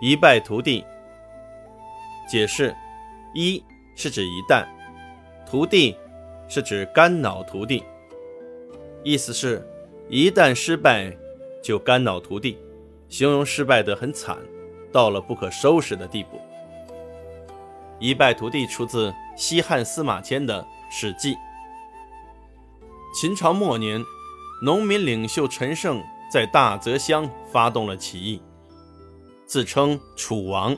一败涂地。解释：一是指一旦，涂地是指肝脑涂地。意思是，一旦失败就肝脑涂地，形容失败得很惨，到了不可收拾的地步。一败涂地出自西汉司马迁的《史记》。秦朝末年，农民领袖陈胜在大泽乡发动了起义，自称楚王。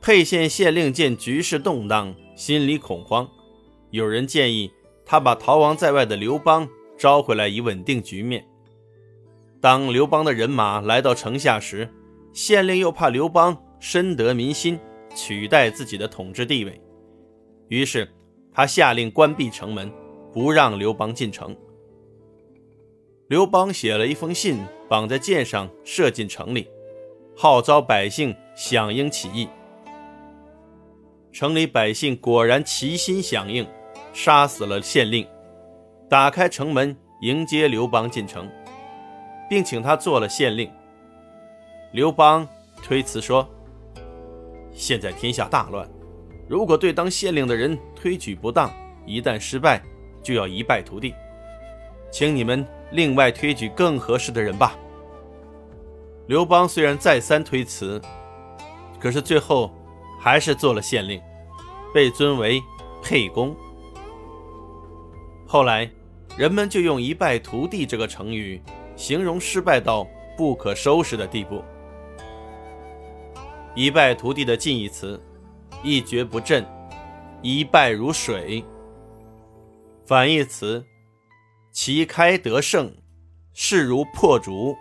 沛县县令见局势动荡，心里恐慌，有人建议他把逃亡在外的刘邦招回来，以稳定局面。当刘邦的人马来到城下时，县令又怕刘邦深得民心，取代自己的统治地位，于是他下令关闭城门。不让刘邦进城。刘邦写了一封信，绑在箭上，射进城里，号召百姓响应起义。城里百姓果然齐心响应，杀死了县令，打开城门迎接刘邦进城，并请他做了县令。刘邦推辞说：“现在天下大乱，如果对当县令的人推举不当，一旦失败。”就要一败涂地，请你们另外推举更合适的人吧。刘邦虽然再三推辞，可是最后还是做了县令，被尊为沛公。后来，人们就用“一败涂地”这个成语，形容失败到不可收拾的地步。一败涂地的近义词，一蹶不振，一败如水。反义词：旗开得胜，势如破竹。